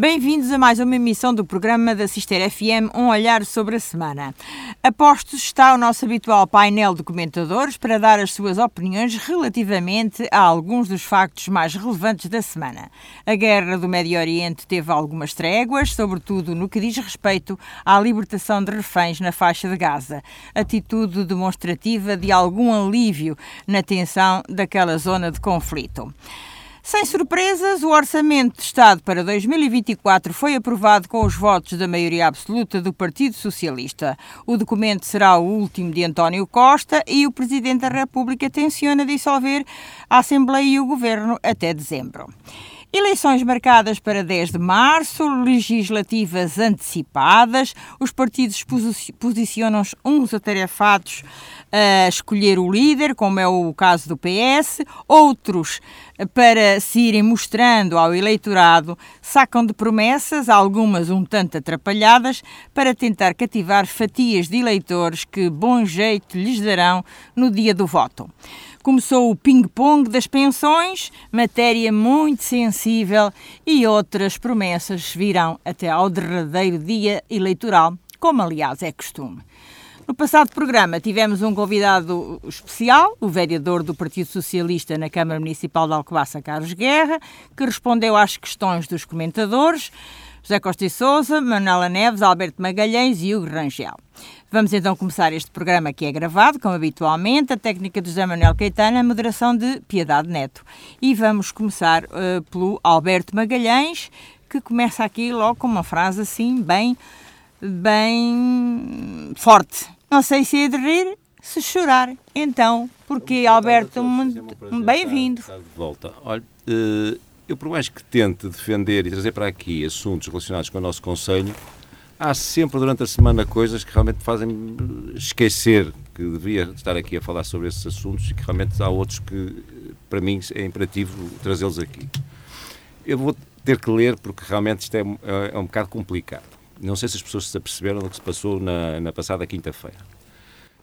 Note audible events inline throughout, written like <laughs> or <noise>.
Bem-vindos a mais uma emissão do programa da Cister FM, um olhar sobre a semana. A postos está o nosso habitual painel de comentadores para dar as suas opiniões relativamente a alguns dos factos mais relevantes da semana. A guerra do Médio Oriente teve algumas tréguas, sobretudo no que diz respeito à libertação de reféns na faixa de Gaza, atitude demonstrativa de algum alívio na tensão daquela zona de conflito. Sem surpresas, o Orçamento de Estado para 2024 foi aprovado com os votos da maioria absoluta do Partido Socialista. O documento será o último de António Costa e o Presidente da República tenciona dissolver a Assembleia e o Governo até dezembro. Eleições marcadas para 10 de março, legislativas antecipadas, os partidos posicionam-se uns atarefados a escolher o líder, como é o caso do PS, outros para se irem mostrando ao eleitorado, sacam de promessas, algumas um tanto atrapalhadas, para tentar cativar fatias de eleitores que bom jeito lhes darão no dia do voto. Começou o ping-pong das pensões, matéria muito sensível, e outras promessas virão até ao derradeiro dia eleitoral, como aliás é costume. No passado programa tivemos um convidado especial, o vereador do Partido Socialista na Câmara Municipal de Alcobaça, Carlos Guerra, que respondeu às questões dos comentadores, José Costa e Souza, Manuela Neves, Alberto Magalhães e Hugo Rangel. Vamos então começar este programa que é gravado, como habitualmente, a técnica de José Manuel Caetano, a moderação de Piedade Neto. E vamos começar uh, pelo Alberto Magalhães, que começa aqui logo com uma frase assim, bem, bem forte. Não sei se é de rir, se chorar. Então, porque Alberto, bem-vindo. Volta. Olha, uh, eu por mais que tente defender e trazer para aqui assuntos relacionados com o nosso Conselho, há sempre durante a semana coisas que realmente fazem esquecer que devia estar aqui a falar sobre esses assuntos e que realmente há outros que, para mim, é imperativo trazê-los aqui. Eu vou ter que ler porque realmente isto é, é, é um bocado complicado. Não sei se as pessoas se aperceberam do que se passou na, na passada quinta-feira.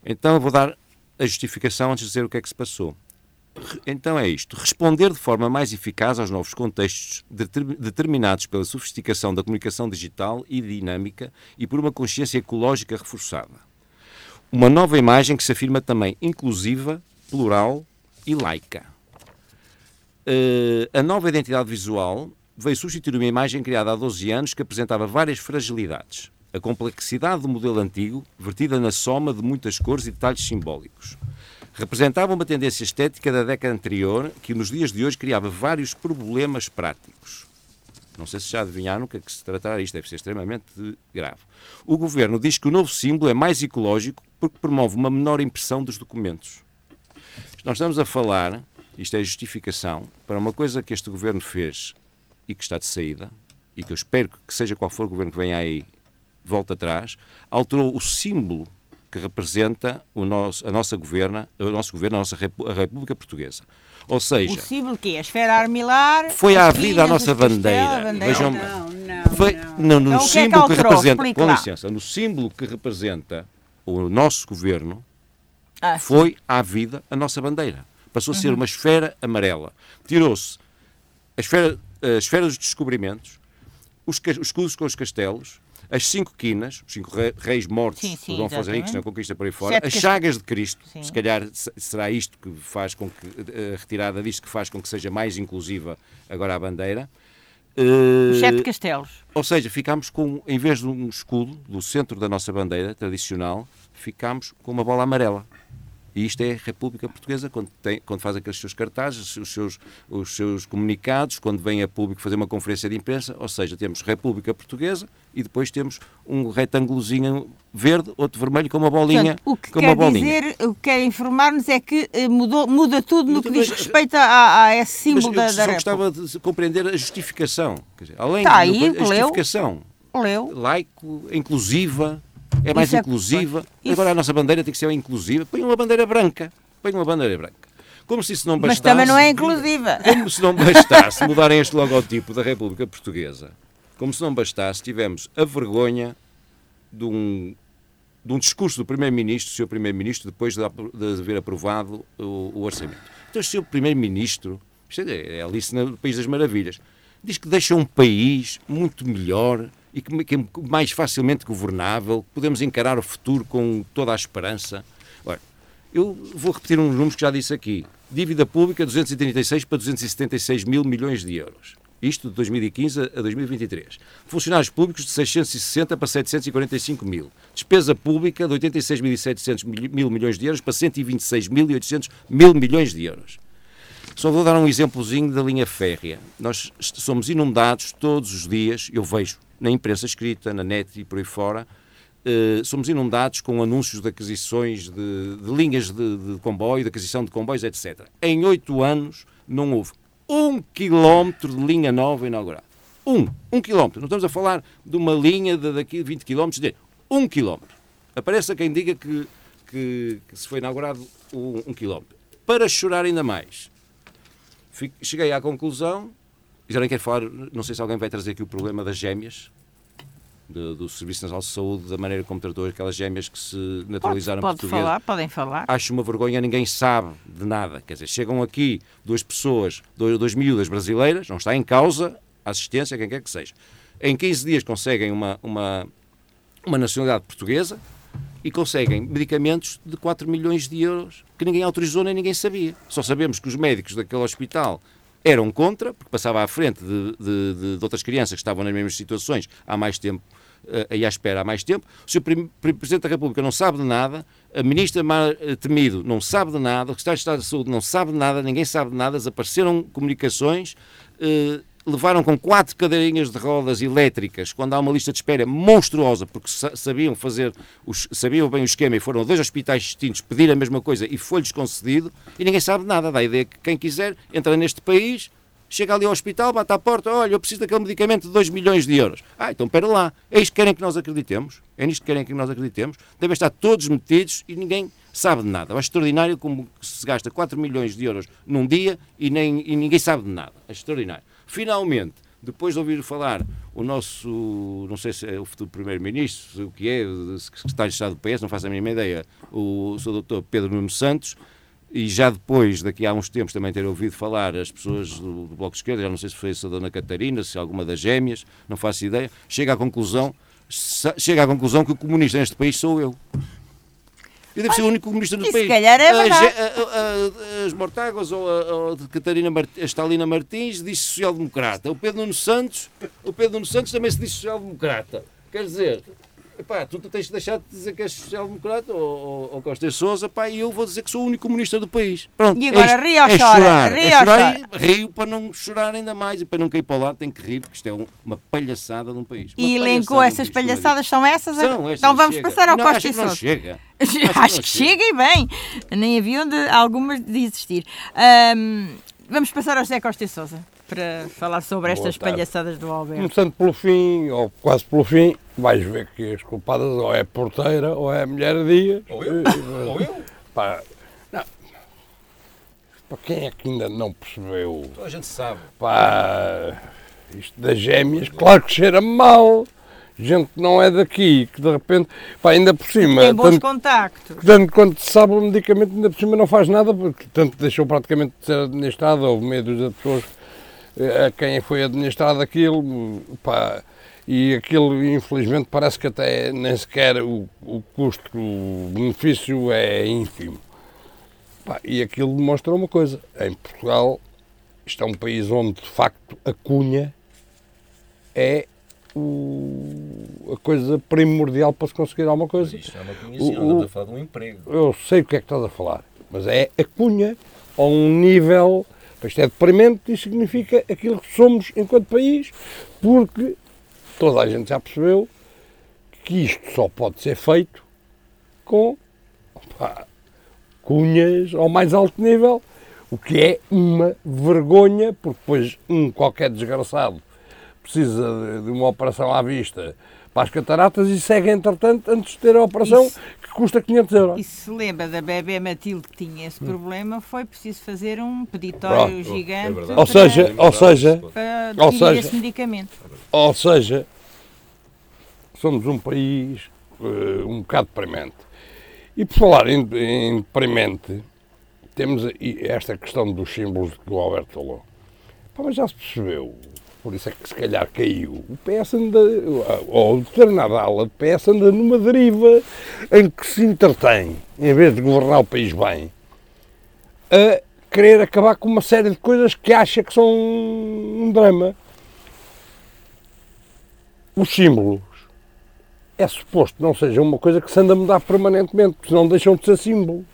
Então eu vou dar a justificação antes de dizer o que é que se passou. Então é isto: responder de forma mais eficaz aos novos contextos determinados pela sofisticação da comunicação digital e dinâmica e por uma consciência ecológica reforçada. Uma nova imagem que se afirma também inclusiva, plural e laica. Uh, a nova identidade visual veio substituir uma imagem criada há 12 anos que apresentava várias fragilidades. A complexidade do modelo antigo, vertida na soma de muitas cores e detalhes simbólicos representava uma tendência estética da década anterior que nos dias de hoje criava vários problemas práticos. Não sei se já adivinharam que é que se tratará isto, deve ser extremamente grave. O governo diz que o novo símbolo é mais ecológico porque promove uma menor impressão dos documentos. Nós estamos a falar, isto é justificação, para uma coisa que este governo fez e que está de saída, e que eu espero que seja qual for o governo que venha aí, volta atrás, alterou o símbolo que representa o nosso, a nossa governa, o nosso governo, a nossa a República Portuguesa. Ou seja, símbolo que é a esfera armilar, foi à vida a nossa bandeira. bandeira. Vejam, não, não, foi, não. no, então, símbolo que, é que, que representa, com licença, no símbolo que representa o nosso governo, ah, foi à vida a nossa bandeira. Passou a ser uhum. uma esfera amarela. Tirou-se a esfera, a esfera dos descobrimentos, os, os escudos com os castelos, as cinco quinas, os cinco reis mortos sim, sim, Dom Afonso Henriques na conquista por aí fora, Sete as chagas de Cristo, sim. se calhar será isto que faz com que, a retirada disto que faz com que seja mais inclusiva agora a bandeira. Os sete castelos. Ou seja, ficámos com, em vez de um escudo do centro da nossa bandeira tradicional, ficámos com uma bola amarela. E isto é a República Portuguesa, quando, tem, quando faz aqueles seus cartazes, os seus, os seus comunicados, quando vem a público fazer uma conferência de imprensa, ou seja, temos República Portuguesa e depois temos um retângulozinho verde, outro vermelho com uma bolinha. Portanto, o que quer dizer, o que quer informar-nos é que eh, mudou, muda tudo no que diz respeito a, a esse símbolo da, da República. gostava de compreender a justificação. Dizer, além tá aí, a justificação. Leu. Laico, inclusiva, é mais Isso é inclusiva. É... Agora a nossa bandeira tem que ser inclusiva. Põe uma bandeira branca. Põe uma bandeira branca. Como se isso não bastasse. Mas também não é inclusiva. Como se não bastasse <laughs> mudarem este logotipo da República Portuguesa. Como se não bastasse, tivemos a vergonha de um, de um discurso do Primeiro-Ministro, do Sr. Primeiro-Ministro, depois de, haver aprovado o, o orçamento. Então, o Sr. Primeiro-Ministro, isto é, é Alice no País das Maravilhas, diz que deixa um país muito melhor e que, que é mais facilmente governável, que podemos encarar o futuro com toda a esperança. Ora, eu vou repetir uns números que já disse aqui. Dívida pública 236 para 276 mil milhões de euros. Isto de 2015 a 2023. Funcionários públicos de 660 para 745 mil. Despesa pública de 86.700 mil milhões de euros para 126.800 mil milhões de euros. Só vou dar um exemplozinho da linha férrea. Nós somos inundados todos os dias, eu vejo na imprensa escrita, na net e por aí fora, eh, somos inundados com anúncios de aquisições de, de linhas de, de, comboio, de aquisição de comboios, etc. Em oito anos não houve um quilómetro de linha nova inaugurada. Um, um quilómetro. Não estamos a falar de uma linha de daqui 20 quilómetros, de um quilómetro. Apareça quem diga que, que, que se foi inaugurado um, um quilómetro. Para chorar ainda mais, cheguei à conclusão já nem quero falar, não sei se alguém vai trazer aqui o problema das gêmeas, do, do Serviço Nacional de Saúde, da maneira como tratou aquelas gêmeas que se naturalizaram pode, pode falar, podem falar. Acho uma vergonha, ninguém sabe de nada. Quer dizer, chegam aqui duas pessoas, dois, duas miúdas brasileiras, não está em causa a assistência, quem quer que seja. Em 15 dias conseguem uma, uma, uma nacionalidade portuguesa e conseguem medicamentos de 4 milhões de euros que ninguém autorizou nem ninguém sabia. Só sabemos que os médicos daquele hospital eram contra, porque passava à frente de, de, de outras crianças que estavam nas mesmas situações há mais tempo, aí à espera há mais tempo. O Sr. Presidente da República não sabe de nada, a Ministra eh, Temido não sabe de nada, o Secretário de Estado de Saúde não sabe de nada, ninguém sabe de nada, desapareceram comunicações. Uh, levaram com quatro cadeirinhas de rodas elétricas, quando há uma lista de espera monstruosa, porque sabiam fazer, os, sabiam bem o esquema e foram dois hospitais distintos pedir a mesma coisa e foi-lhes concedido, e ninguém sabe nada. Dá a ideia que quem quiser entra neste país, chega ali ao hospital, bate à porta, olha, eu preciso daquele medicamento de 2 milhões de euros. Ah, então espera lá. É isto que querem que nós acreditemos? É nisto que querem que nós acreditemos? Devem estar todos metidos e ninguém sabe de nada. É extraordinário como se gasta 4 milhões de euros num dia e, nem, e ninguém sabe de nada. É extraordinário. Finalmente, depois de ouvir falar o nosso, não sei se é o futuro Primeiro-Ministro, o que é, secretário de Estado do PS, não faço a mínima ideia, o Sr. Dr. Pedro Nuno Santos, e já depois, daqui a uns tempos, também ter ouvido falar as pessoas do, do Bloco de Esquerda, já não sei se foi a Dona Catarina, se alguma das gêmeas, não faço ideia, chega à conclusão, chega à conclusão que o comunista neste país sou eu. Eu devo ser o único comunista do país. Se calhar é verdade. As Mortáguas ou a, a Catarina Mart, a Stalina Martins disse social-democrata. O Pedro Nuno Santos, o Pedro Nuno Santos também se disse social-democrata. Quer dizer, Epá, tu, tens de deixar de dizer que és social-democrata ou, ou, ou Costa Souza, pá, e eu vou dizer que sou o único comunista do país. Pronto, e agora é, rio ou é chora? Chorar, rio é chorar e rio para não chorar ainda mais e para não cair para o lado, tem que rir, porque isto é um, uma palhaçada de um país. Uma e elencou essas palhaçadas, são essas? São, então vamos chega. passar ao não, Costa acho Souza. chega. Acho, <laughs> acho que, que chega e bem. Nem havia onde algumas de existir. Um, vamos passar ao José Costa Souza para falar sobre estas palhaçadas do Alberto. Começando pelo fim, ou quase pelo fim, vais ver que as culpadas ou é a porteira ou é a mulher dia. Ou eu? <laughs> ou eu? Pá, não. Para quem é que ainda não percebeu? Toda a gente sabe. Pá, isto das gêmeas, claro que cheira mal. Gente que não é daqui, que de repente, pá, ainda por cima. Tem bons tanto, contactos. Tanto quando se sabe o medicamento, ainda por cima não faz nada, porque tanto deixou praticamente de ser administrado, houve meio de pessoas a quem foi administrado aquilo, pá, e aquilo infelizmente parece que até nem sequer o, o custo-benefício é ínfimo. Pá, e aquilo demonstra uma coisa, em Portugal, isto é um país onde de facto a cunha é o, a coisa primordial para se conseguir alguma coisa. Isto é uma cunha, sim, o, a falar de um emprego. Eu sei o que é que estás a falar, mas é a cunha a um nível isto é deprimente e significa aquilo que somos enquanto país, porque toda a gente já percebeu que isto só pode ser feito com opa, cunhas ao mais alto nível, o que é uma vergonha, porque depois um qualquer desgraçado precisa de, de uma operação à vista para as cataratas e segue, entretanto, antes de ter a operação, Isso custa 500 euros. E se lembra da bebê Matilde que tinha esse problema, foi preciso fazer um peditório Pronto. gigante. É ou seja, ou seja, para ou seja, esse medicamento. Ou seja, somos um país uh, um bocado deprimente. E por falar em, em deprimente, temos esta questão dos símbolos que o Alberto falou. Pá, mas já se percebeu por isso é que se calhar caiu. O PS anda, ou determinada ala do PS anda numa deriva em que se entretém, em vez de governar o país bem, a querer acabar com uma série de coisas que acha que são um drama. Os símbolos é suposto não seja uma coisa que se anda a mudar permanentemente, porque não deixam de ser símbolos.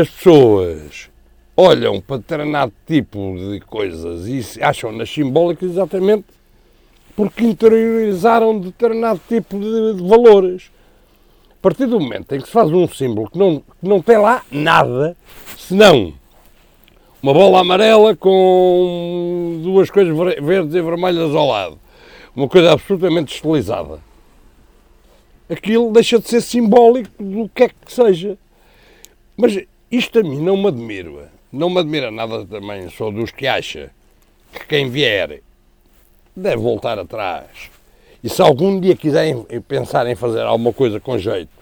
As pessoas olham para determinado tipo de coisas e acham-nas simbólicas exatamente porque interiorizaram determinado tipo de, de, valores. A partir do momento em que se faz um símbolo que não, que não tem lá nada, senão uma bola amarela com duas coisas verdes e vermelhas ao lado, uma coisa absolutamente estilizada, aquilo deixa de ser simbólico do que é que seja. Mas isto a mim não me admira não me admira nada também, sou dos que acha que quem vier deve voltar atrás. E se algum dia quiserem pensar em fazer alguma coisa com jeito,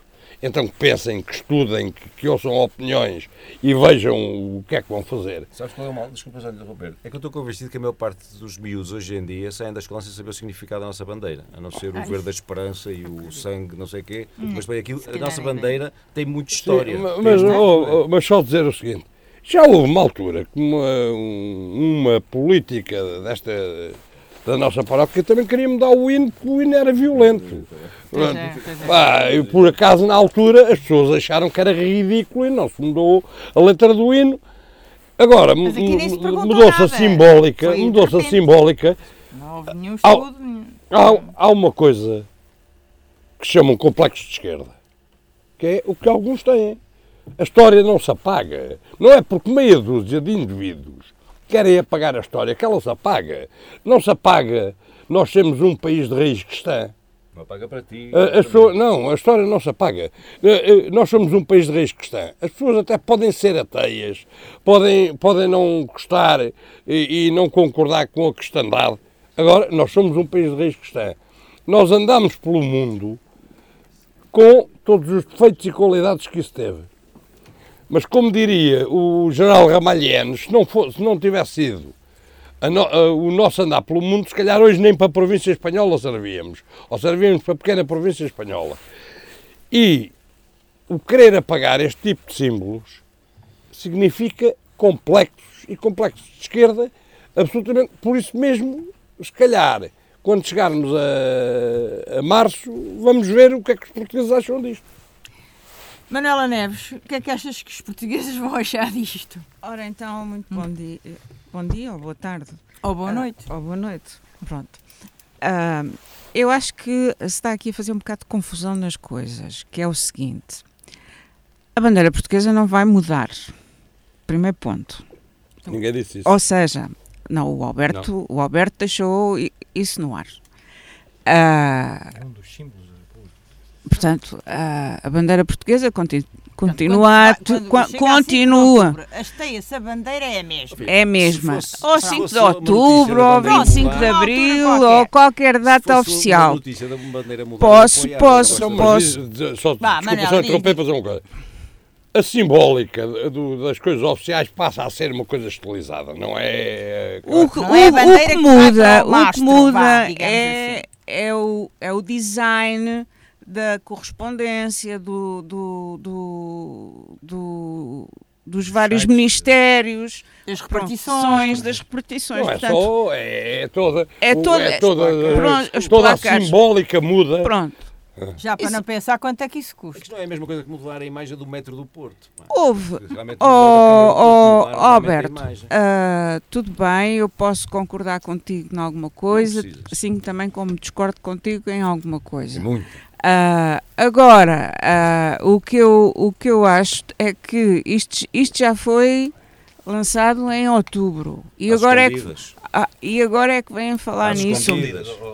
então que pensem, que estudem, que, que ouçam opiniões e vejam o que é que vão fazer. Sabes qual é o mal? Desculpa só interromper. É que eu estou convencido que a maior parte dos miúdos hoje em dia saem da escola sem saber o significado da nossa bandeira, a não ser o verde da esperança e o sangue, não sei o quê. Hum, mas bem, aquilo, a nossa bandeira tem muita história. Sim, mas, oh, oh, mas só dizer o seguinte: já houve uma altura que uma, uma política desta da nossa paróquia também queria mudar o hino porque o hino era violento. É, é. por acaso, na altura, as pessoas acharam que era ridículo e não se mudou a letra do hino. Agora, mudou-se a simbólica, mudou-se a simbólica. Não houve nenhum estudo. Há, há, há uma coisa que chamam complexo de esquerda, que é o que alguns têm. A história não se apaga. Não é porque meia dúzia de indivíduos querem apagar a história que ela se apaga. Não se apaga. Nós temos um país de raiz cristã. Não apaga para ti. A, não, a história não se apaga. Nós somos um país de raiz cristã. As pessoas até podem ser ateias, podem, podem não gostar e, e não concordar com a cristandade. Agora, nós somos um país de raiz cristã. Nós andamos pelo mundo com todos os defeitos e qualidades que isso teve. Mas como diria o general Ramalhiano, se não, fosse, se não tivesse sido no, a, o nosso andar pelo mundo, se calhar hoje nem para a província espanhola servíamos, ou servíamos para a pequena província espanhola. E o querer apagar este tipo de símbolos significa complexos e complexos de esquerda, absolutamente, por isso mesmo, se calhar, quando chegarmos a, a março, vamos ver o que é que os portugueses acham disto. Manuela Neves, o que é que achas que os portugueses vão achar disto? Ora, então, muito bom hum. dia. Bom dia ou boa tarde. Ou boa noite. Uh, ou boa noite. Pronto. Uh, eu acho que se está aqui a fazer um bocado de confusão nas coisas, que é o seguinte. A bandeira portuguesa não vai mudar. Primeiro ponto. Ninguém disse isso. Ou seja, não, o Alberto, não. O Alberto deixou isso no ar. Uh, é um dos símbolos Portanto, a, a bandeira portuguesa continua. Continua, quando, quando continua. Hasteia-se a bandeira é a mesma. É a mesma. ou 5 de outubro, ou 25 de abril, ou qualquer data oficial. Posso, posso, posso. Só, desculpa só interromper para dizer uma coisa. A simbólica do, das coisas oficiais passa a ser uma coisa estilizada, não é? O que, não é o, o que muda, o que muda é, assim. é, o, é o design da correspondência, do, do, do, do dos vários ministérios, das repartições, das repartições. Não portanto, é só, é, é toda, é toda, é toda, pronto, toda a simbólica muda. Pronto. Já para Isso. não pensar quanto é que isso custa. Isto não é a mesma coisa que mudar a imagem do metro do Porto. Houve. Oh, oh, oh Alberto, uh, tudo bem, eu posso concordar contigo em alguma coisa, assim também como discordo contigo em alguma coisa. Muito. Uh, agora, uh, o, que eu, o que eu acho é que isto, isto já foi lançado em outubro e agora, é que, ah, e agora é que vêm falar às nisso.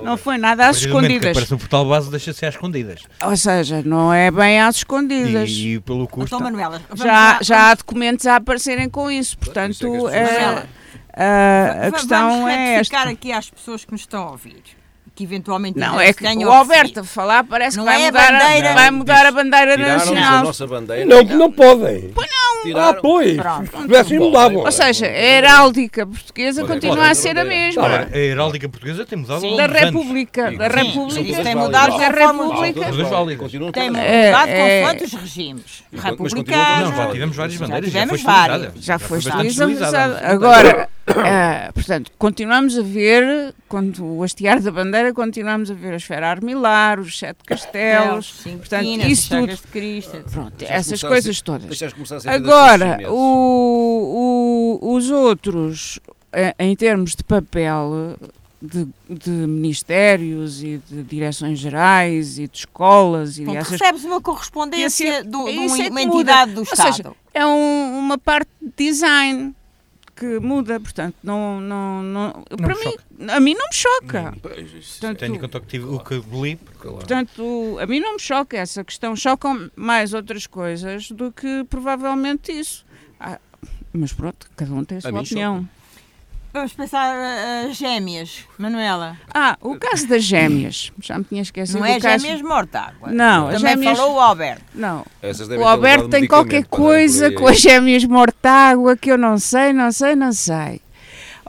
Não foi nada às escondidas. Parece um portal base deixa-se às escondidas. Ou seja, não é bem às escondidas. E, e pelo custo. Então, Manuela, já, já há documentos a aparecerem com isso, portanto, é, a, a questão vamos é esta. aqui às pessoas que nos estão a ouvir que eventualmente Não, é que o Alberto falar parece Não que vai, é mudar, a, bandeira. vai mudar a bandeira Tiraram-nos a nacional. nossa bandeira. Não, não podem. Ah, Tiraram. pois. Pronto. Se pudessem, mudavam. Ou seja, a heráldica portuguesa Pode- continua pode- a ser a mesma. Agora, a heráldica portuguesa tem mudado longo Da. República. Da Sim, Sim, República. tem mudado Da República. Todas válidas. Continuam Tem É, mudado é. consoante os regimes. Mas Republicano. continuam Não, já tivemos várias bandeiras, já, tivemos várias. Já foi estilizada. não é? Agora, ah, <coughs> portanto, continuamos a ver, quando o hastear da bandeira, continuamos a ver a esfera armilar, os sete castelos, Cinco portanto, quinas, isso tudo. de Cristo. Pronto, essas coisas todas. Agora, o, o- os outros, eh, em termos de papel de, de ministérios e de direções gerais e de escolas e Portanto, dessas recebes uma correspondência do- de, um- é uma muda. entidade do Ou seja, Estado. é um- uma parte de design que muda, portanto, não, não, não, para me mim, a mim não me choca. Portanto, Tenho em conta o que, tive, o que li. portanto, a mim não me choca essa questão, chocam mais outras coisas do que provavelmente isso. Ah, mas pronto, cada um tem a sua mim opinião. Vamos pensar uh, as gêmeas, Manuela. Ah, o caso das gêmeas, já me tinha esquecido Não é caso. gêmeas Mortágua. Não, as Também gêmeas- falou o Alberto. Não, o Alberto tem qualquer coisa com as gêmeas mortágua que eu não sei, não sei, não sei.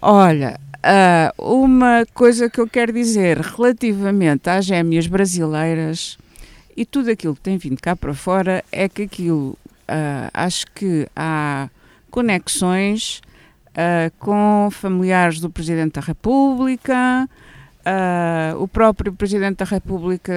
Olha, ah, uma coisa que eu quero dizer relativamente às gêmeas brasileiras e tudo aquilo que tem vindo cá para fora é que aquilo, ah, acho que há conexões ah, com familiares do Presidente da República. ah, o próprio Presidente da República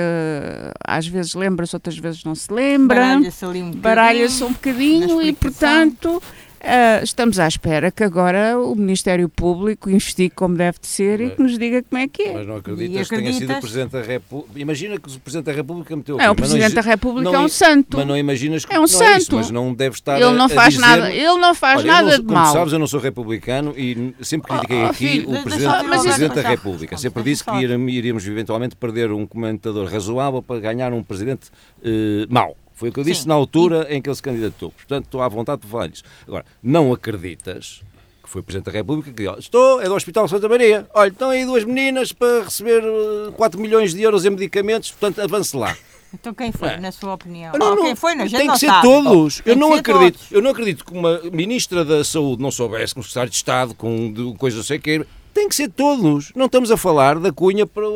às vezes lembra-se, outras vezes não se lembra Baralha-se um bocadinho. baralha-se um bocadinho e, portanto, ah, estamos à espera que agora o Ministério Público investigue como deve de ser e que nos diga como é que é. Mas não E acreditas que tenha sido o acreditas? Presidente da República. Imagina que o Presidente da República meteu Não, o aqui, mas Presidente da exi- República não é um santo. Mas não imaginas que É um não é isso, santo. mas não deve estar Ele a- não a faz dizer- nada, ele não faz Olha, nada não de como mal. sabes, eu não sou republicano e sempre critiquei Oh, aqui filho, o Presidente, o Presidente da. República. Sempre Deixa disse que iríamos, eventualmente perder um comentador razoável para ganhar um Presidente eh, mau. Foi o que eu disse Sim. na altura em que ele se candidatou. Portanto, estou à vontade para falar disso. Agora, não acreditas que foi Presidente da República que disse, estou, é do Hospital Santa Maria, olha, estão aí duas meninas para receber eh, 4 milhões de euros em medicamentos, portanto, avance lá. <laughs> Então quem foi, É. na sua opinião? Não, Ou não, quem foi? Não, tem que ser sabe. todos. Tem Eu que não acredito. todos. Eu não acredito que uma ministra da Saúde não soubesse, com um secretário de Estado, com de- coisa não sei o quê. Tem que ser todos. Não estamos a falar da cunha para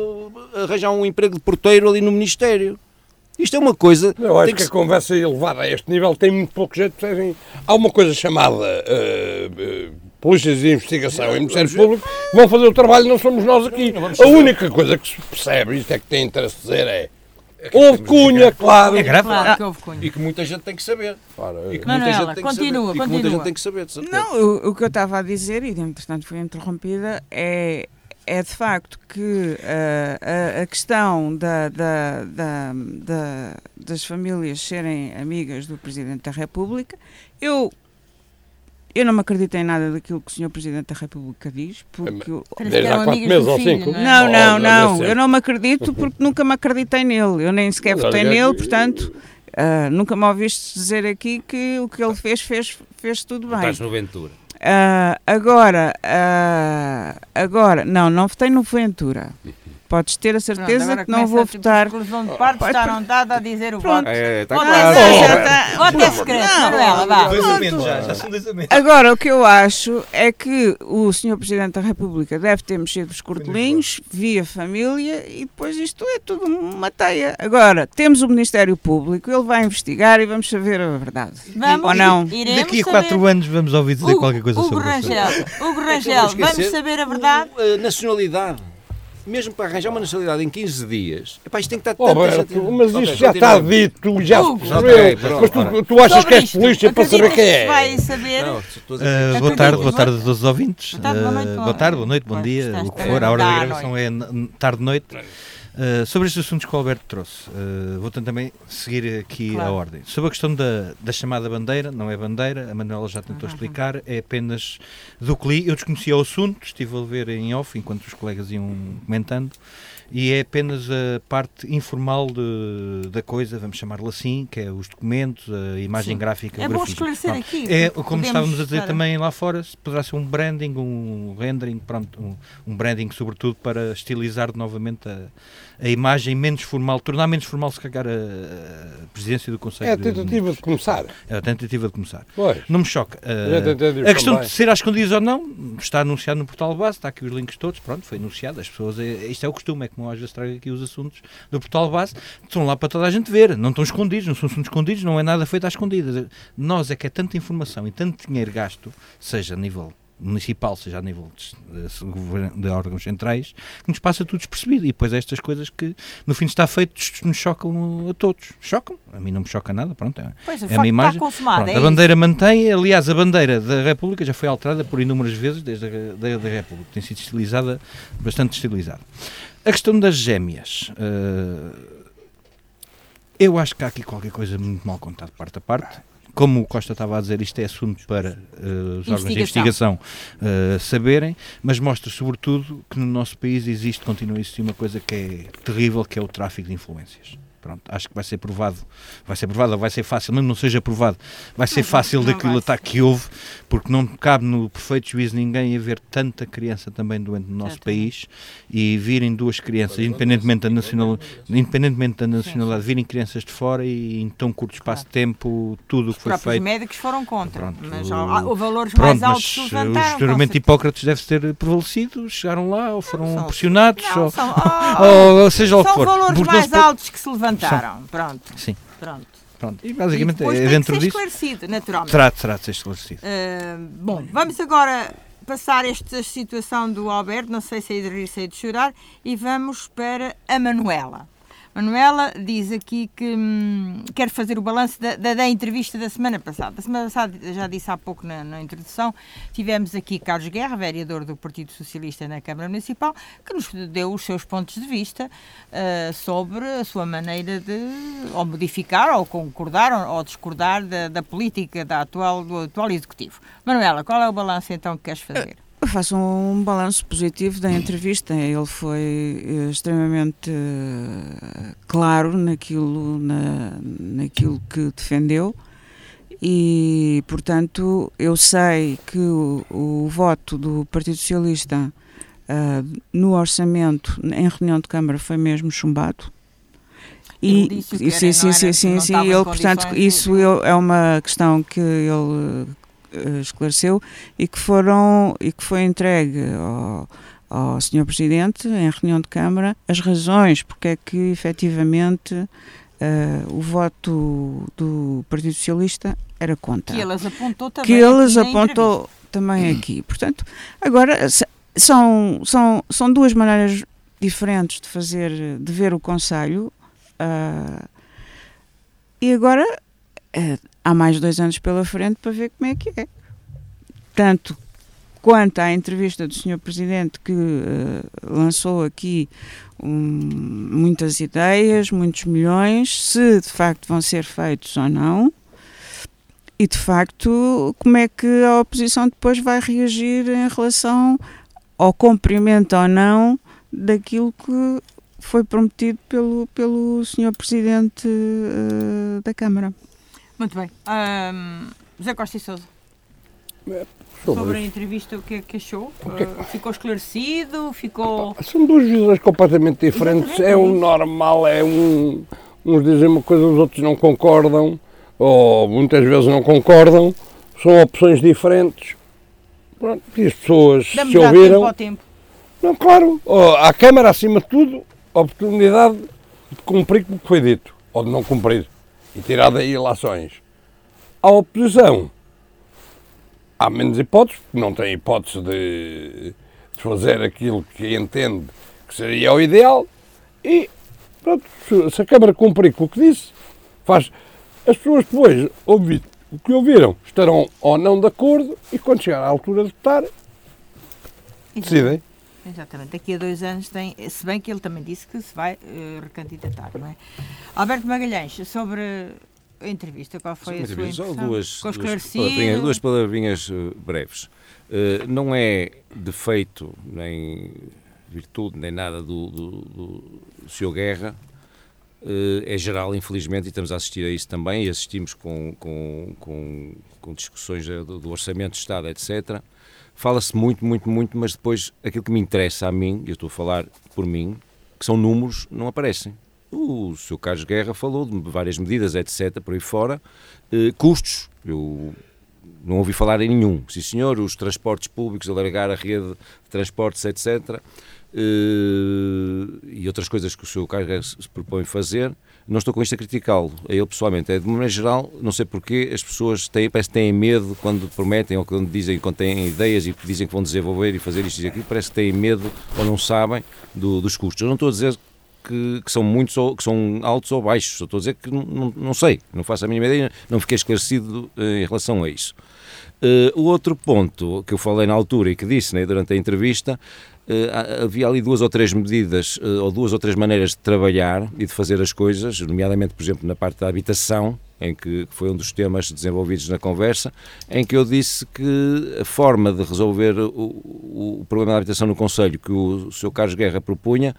arranjar um emprego de porteiro ali no Ministério. Isto é uma coisa. Eu acho tem que, que a conversa elevada a este nível tem muito pouco jeito. percebem? Há uma coisa chamada eh, eh, Polícias de Investigação e Ministério Público que vão fazer o trabalho, não somos nós aqui. A única coisa que se percebe, isto é que tem interesse dizer, é houve cunha, claro. É grave. Claro que houve cunha. E que muita gente tem que saber. Claro, E que Manuela, muita gente tem que continua, saber. E que muita continua. gente tem que saber, de certeza. Não, o, o que eu estava a dizer, e entretanto fui interrompida, é, é de facto que ah, a, a questão da, da- da- da- das famílias serem amigas do Presidente da República, eu, eu não me acredito em nada daquilo que o Sr. Presidente da República diz, porque... Desde há quatro meses ou cinco. não é? Não, não, eu não me acredito porque nunca me acreditei nele, eu nem sequer votei nele, portanto... ah, nunca me ouviste dizer aqui que o que ele fez, fez, fez tudo bem. Estás no Ventura. Ah, agora, ah, agora, não, não votei no Ventura. Podes ter a certeza que não vou a tipo votar. conclusão de parte, Pode- está não dada a dizer o Pronto. voto. É, está claro. Oh, ou até secreto, Não. Manuela, vá. Já, já são. Agora, o que eu acho é que o Sr. Presidente da República deve ter mexido os cortelinhos, via família, e depois isto é tudo uma teia. Agora, temos o Ministério Público, ele vai investigar e vamos saber a verdade. Vamos, Ou não? iremos Daqui a saber. quatro anos vamos ouvir dizer Hugo- qualquer coisa Hugo sobre isso. Rangel, Hugo Rangel, Não vamos saber a verdade? o- A nacionalidade. Mesmo para arranjar uma nacionalidade em 15 dias, epá, isto tem que estar Oh, gente- mas isto já está dito, já se percebeu. Mas tu, tu achas Sobre que és isto, polícia para saber quem é? vai saber? Não, Uh, boa tarde, boa tarde a todos os ouvintes. Boa tarde, boa noite, Uh, boa- boa tarde, boa noite, bom dia, o que a for. A hora da gravação é tarde-noite. Uh, sobre estes assuntos que o Alberto trouxe, uh, vou também seguir aqui Claro. a ordem. Sobre a questão da, da chamada bandeira, não é bandeira, a Manuela já tentou Uhum. explicar, é apenas do que li. Eu desconhecia o assunto, estive a ver em off enquanto os colegas iam comentando, e é apenas a parte informal de- da coisa, vamos chamar-lhe assim, que é os documentos, a imagem Sim. gráfica, É bom esclarecer Pronto. aqui. É, como estávamos a dizer também lá fora, se poderá ser um branding, um rendering, pronto, um, um branding sobretudo para estilizar novamente a, a imagem menos formal, tornar menos formal se calhar a, a presidência do Conselho É a de tentativa Ministros. de começar. É a tentativa de começar. Pois. Não me choca. Uh, a questão também. de ser às escondidas ou não está anunciado no portal base, está aqui os links todos, pronto, foi anunciado. As pessoas, é- isto é o costume, é como às vezes trago aqui os assuntos do portal base, estão lá para toda a gente ver, não estão escondidos, não são assuntos escondidos, não é nada feito às escondidas. Nós é que é tanta informação e tanto dinheiro gasto, seja a nível municipal, seja a nível de, de órgãos centrais, que nos passa tudo despercebido. E depois estas coisas que, no fim de está feito, nos chocam a todos. Chocam? A mim não me choca nada, pronto. É, Pois, é uma de imagem. estar Pronto, é a bandeira mantém, aliás, a bandeira da República já foi alterada por inúmeras vezes desde a da, da República, tem sido estilizada, bastante estilizada. A questão das gêmeas, eh, eu acho que há aqui qualquer coisa muito mal contada parte a parte. Como o Costa estava a dizer, isto é assunto para eh, os órgãos de Investigação. eh, saberem, mas mostra sobretudo que no nosso país existe, continua a existir uma coisa que é terrível, que é o tráfico de influências. Pronto, acho que vai ser provado, vai ser provado, ou vai ser fácil, mesmo não seja provado, vai ser Não, fácil não daquilo vai ataque que houve, porque não cabe no perfeito juízo ninguém haver tanta criança também doente no nosso Certamente. país e virem duas crianças, independentemente da, nacional, independentemente da nacionalidade, virem crianças de fora e em tão curto espaço de tempo tudo o que Os foi próprios feito. médicos foram contra. Pronto, mas o- há valores Pronto, mais altos se levantaram. o certeza. Hipócrates deve ter prevalecido, chegaram lá ou foram são- pressionados, Não, ou, são, <laughs> ou seja o que são for. valores Porque não mais altos que se levantaram. Pronto, Sim, pronto. pronto. E E basicamente depois é dentro disso. esclarecido, naturalmente. Terá, terá de ser esclarecido. Uh, bom, vamos agora passar esta situação do Alberto, não sei se é de rir, se é de chorar, e vamos para a Manuela. Manuela diz aqui que hum, quer fazer o balanço da, da- da entrevista da semana passada. A semana passada, já disse há pouco na, na introdução, tivemos aqui Carlos Guerra, vereador do Partido Socialista na Câmara Municipal, que nos deu os seus pontos de vista uh, sobre a sua maneira de ou modificar, ou concordar, ou, ou discordar da, da política da atual, do atual Executivo. Manuela, qual é o balanço então que queres fazer? Eu faço um balanço positivo da entrevista. Ele foi eh, extremamente eh, claro naquilo, na, naquilo que defendeu e, portanto, eu sei que o, o voto do Partido Socialista ah, no orçamento, em reunião de Câmara, foi mesmo chumbado. E sim, sim, sim, sim, Ele, portanto, isso é uma questão que ele esclareceu e que foram e que foi entregue ao, ao Sr. Presidente em reunião de Câmara as razões porque é que efetivamente eh, o voto do Partido Socialista era contra Que eles apontou também. que eles apontou também aqui. Portanto, agora são, são, são duas maneiras diferentes de fazer, de ver o Conselho. ah, e agora eh, há mais dois anos pela frente para ver como é que é. Tanto quanto à entrevista do Sr. Presidente que eh, lançou aqui um, muitas ideias, muitos milhões, se de facto vão ser feitos ou não. E de facto, como é que a oposição depois vai reagir em relação ao cumprimento ou não daquilo que foi prometido pelo, pelo Sr. Presidente eh, da Câmara? Muito bem. José Costa e Sousa, sobre a entrevista, o que é que achou? que é Ah, ficou esclarecido? Ficou. São duas visões completamente diferentes. Exatamente, É é o isso. normal, é um. Uns dizem uma coisa, os outros não concordam, ou muitas vezes não concordam. São opções diferentes. Pronto, e as pessoas se já tempo ouviram. ao tempo. Não, claro, à Câmara, acima de tudo, a oportunidade de cumprir o que foi dito, ou de não cumprir, e tirar daí ilações. A oposição, há menos hipóteses, porque não tem hipótese de, de fazer aquilo que entende que seria o ideal, e pronto, se, a Câmara cumprir com o que disse, faz. As pessoas depois, ouvi, o que ouviram, estarão ou não de acordo, e quando chegar à altura de votar, decidem. Exatamente, daqui a dois anos tem, se bem que ele também disse que se vai uh, recandidatar, não é? Alberto Magalhães, sobre a entrevista, qual foi a sua impressão? Duas, duas, palavrinhas, duas palavrinhas uh, breves. Uh, não é defeito, nem virtude, nem nada do, do, do Sr. Guerra, é geral, infelizmente, e estamos a assistir a isso também, e assistimos com, com, com, com discussões do, do Orçamento de Estado, etc., fala-se muito, muito, muito, mas depois aquilo que me interessa a mim, e eu estou a falar por mim, que são números, não aparecem. O Sr. Carlos Guerra falou de várias medidas, etc., por aí fora. Eh, custos, eu não ouvi falar em nenhum. Sim, senhor, os transportes públicos, alargar a rede de transportes, etc., eh, e outras coisas que o Sr. Carlos Guerra se propõe fazer, não estou com isto a criticá-lo, a ele pessoalmente. É de maneira geral, não sei porquê, as pessoas têm, parece que têm medo quando prometem ou quando dizem, quando têm ideias e dizem que vão desenvolver e fazer isto e aquilo, parece que têm medo ou não sabem do, dos custos. Eu não estou a dizer que, que, são muitos ou, que são altos ou baixos, estou a dizer que não, não, sei, não faço a mínima ideia, não fiquei esclarecido uh, em relação a isso. Uh, o outro ponto que eu falei na altura e que disse né, durante a entrevista Uh, havia ali duas ou três medidas uh, ou duas ou três maneiras de trabalhar e de fazer as coisas, nomeadamente, por exemplo, na parte da habitação, em que foi um dos temas desenvolvidos na conversa, em que eu disse que a forma de resolver o, o problema da habitação no Conselho que o Sr. Carlos Guerra propunha